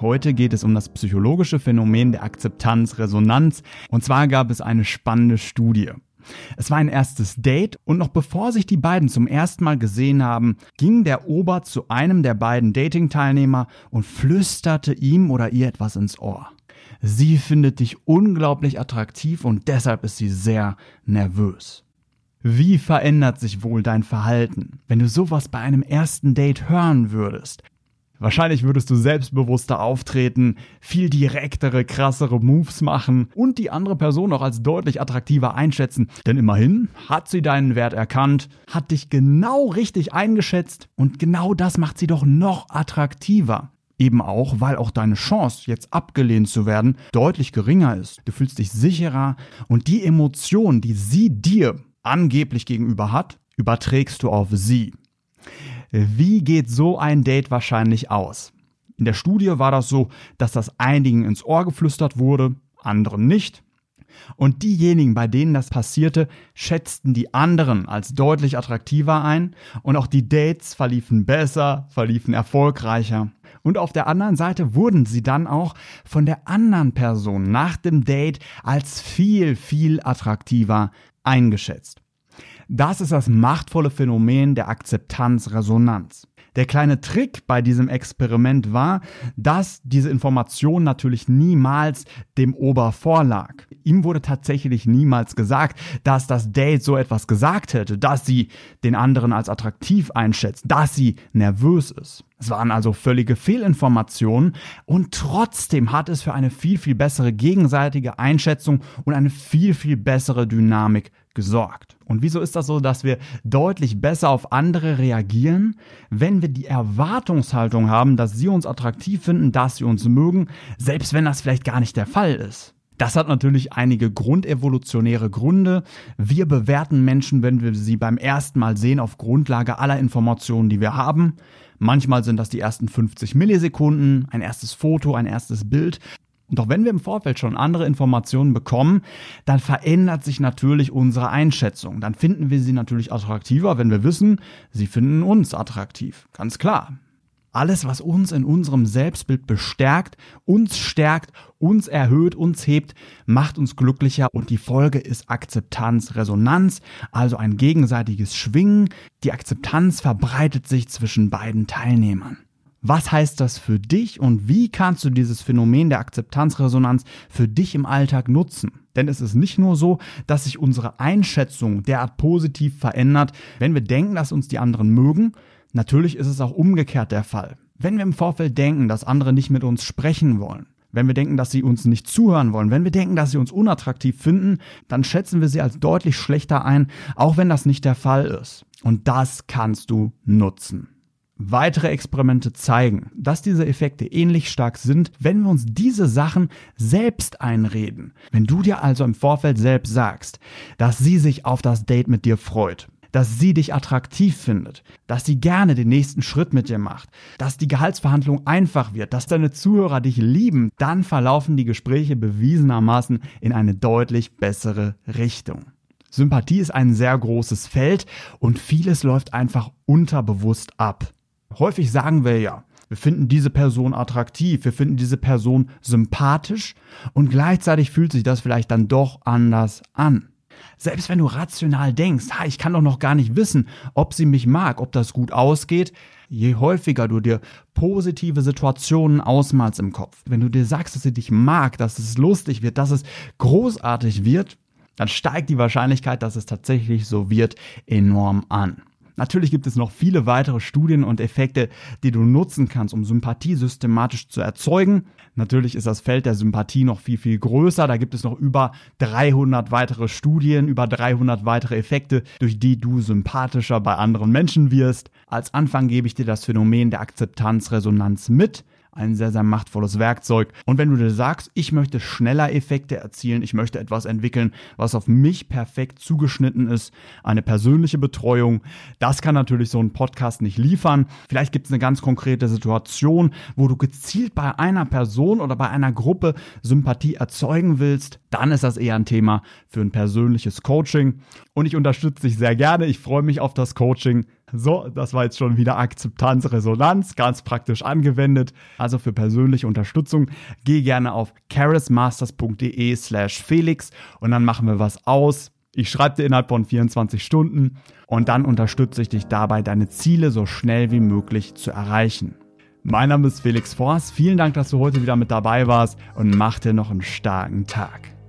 Heute geht es um das psychologische Phänomen der Akzeptanzresonanz. Und zwar gab es eine spannende Studie. Es war ein erstes Date und noch bevor sich die beiden zum ersten Mal gesehen haben, ging der Ober zu einem der beiden Dating-Teilnehmer und flüsterte ihm oder ihr etwas ins Ohr. Sie findet dich unglaublich attraktiv und deshalb ist sie sehr nervös. Wie verändert sich wohl dein Verhalten, wenn du sowas bei einem ersten Date hören würdest? Wahrscheinlich würdest du selbstbewusster auftreten, viel direktere, krassere Moves machen und die andere Person auch als deutlich attraktiver einschätzen. Denn immerhin hat sie deinen Wert erkannt, hat dich genau richtig eingeschätzt und genau das macht sie doch noch attraktiver. Eben auch, weil auch deine Chance, jetzt abgelehnt zu werden, deutlich geringer ist. Du fühlst dich sicherer und die Emotion, die sie dir angeblich gegenüber hat, überträgst du auf sie. Wie geht so ein Date wahrscheinlich aus? In der Studie war das so, dass das einigen ins Ohr geflüstert wurde, anderen nicht. Und diejenigen, bei denen das passierte, schätzten die anderen als deutlich attraktiver ein und auch die Dates verliefen besser, verliefen erfolgreicher. Und auf der anderen Seite wurden sie dann auch von der anderen Person nach dem Date als viel, viel attraktiver eingeschätzt. Das ist das machtvolle Phänomen der Akzeptanzresonanz. Der kleine Trick bei diesem Experiment war, dass diese Information natürlich niemals dem Ober vorlag. Ihm wurde tatsächlich niemals gesagt, dass das Date so etwas gesagt hätte, dass sie den anderen als attraktiv einschätzt, dass sie nervös ist. Es waren also völlige Fehlinformationen und trotzdem hat es für eine viel, viel bessere gegenseitige Einschätzung und eine viel, viel bessere Dynamik gesorgt. Und wieso ist das so, dass wir deutlich besser auf andere reagieren, wenn wir die Erwartungshaltung haben, dass sie uns attraktiv finden, dass sie uns mögen, selbst wenn das vielleicht gar nicht der Fall ist? Das hat natürlich einige grundevolutionäre Gründe. Wir bewerten Menschen, wenn wir sie beim ersten Mal sehen, auf Grundlage aller Informationen, die wir haben. Manchmal sind das die ersten 50 Millisekunden, ein erstes Foto, ein erstes Bild. Und auch wenn wir im Vorfeld schon andere Informationen bekommen, dann verändert sich natürlich unsere Einschätzung. Dann finden wir sie natürlich attraktiver, wenn wir wissen, sie finden uns attraktiv. Ganz klar. Alles, was uns in unserem Selbstbild bestärkt, uns stärkt, uns erhöht, uns hebt, macht uns glücklicher und die Folge ist Akzeptanz, Resonanz, also ein gegenseitiges Schwingen. Die Akzeptanz verbreitet sich zwischen beiden Teilnehmern. Was heißt das für dich und wie kannst du dieses Phänomen der Akzeptanzresonanz für dich im Alltag nutzen? Denn es ist nicht nur so, dass sich unsere Einschätzung derart positiv verändert, wenn wir denken, dass uns die anderen mögen. Natürlich ist es auch umgekehrt der Fall. Wenn wir im Vorfeld denken, dass andere nicht mit uns sprechen wollen, wenn wir denken, dass sie uns nicht zuhören wollen, wenn wir denken, dass sie uns unattraktiv finden, dann schätzen wir sie als deutlich schlechter ein, auch wenn das nicht der Fall ist. Und das kannst du nutzen. Weitere Experimente zeigen, dass diese Effekte ähnlich stark sind, wenn wir uns diese Sachen selbst einreden. Wenn du dir also im Vorfeld selbst sagst, dass sie sich auf das Date mit dir freut, dass sie dich attraktiv findet, dass sie gerne den nächsten Schritt mit dir macht, dass die Gehaltsverhandlung einfach wird, dass deine Zuhörer dich lieben, dann verlaufen die Gespräche bewiesenermaßen in eine deutlich bessere Richtung. Sympathie ist ein sehr großes Feld und vieles läuft einfach unterbewusst ab. Häufig sagen wir ja, wir finden diese Person attraktiv, wir finden diese Person sympathisch und gleichzeitig fühlt sich das vielleicht dann doch anders an. Selbst wenn du rational denkst, ha, ich kann doch noch gar nicht wissen, ob sie mich mag, ob das gut ausgeht, je häufiger du dir positive Situationen ausmalst im Kopf, wenn du dir sagst, dass sie dich mag, dass es lustig wird, dass es großartig wird, dann steigt die Wahrscheinlichkeit, dass es tatsächlich so wird, enorm an. Natürlich gibt es noch viele weitere Studien und Effekte, die du nutzen kannst, um Sympathie systematisch zu erzeugen. Natürlich ist das Feld der Sympathie noch viel, viel größer. Da gibt es noch über 300 weitere Studien, über 300 weitere Effekte, durch die du sympathischer bei anderen Menschen wirst. Als Anfang gebe ich dir das Phänomen der Akzeptanzresonanz mit ein sehr, sehr machtvolles Werkzeug. Und wenn du dir sagst, ich möchte schneller Effekte erzielen, ich möchte etwas entwickeln, was auf mich perfekt zugeschnitten ist, eine persönliche Betreuung, das kann natürlich so ein Podcast nicht liefern. Vielleicht gibt es eine ganz konkrete Situation, wo du gezielt bei einer Person oder bei einer Gruppe Sympathie erzeugen willst, dann ist das eher ein Thema für ein persönliches Coaching. Und ich unterstütze dich sehr gerne. Ich freue mich auf das Coaching. So, das war jetzt schon wieder Akzeptanz, Resonanz, ganz praktisch angewendet. Also für persönliche Unterstützung geh gerne auf charismasters.de slash Felix und dann machen wir was aus. Ich schreibe dir innerhalb von 24 Stunden und dann unterstütze ich dich dabei, deine Ziele so schnell wie möglich zu erreichen. Mein Name ist Felix Forst. Vielen Dank, dass du heute wieder mit dabei warst und mach dir noch einen starken Tag.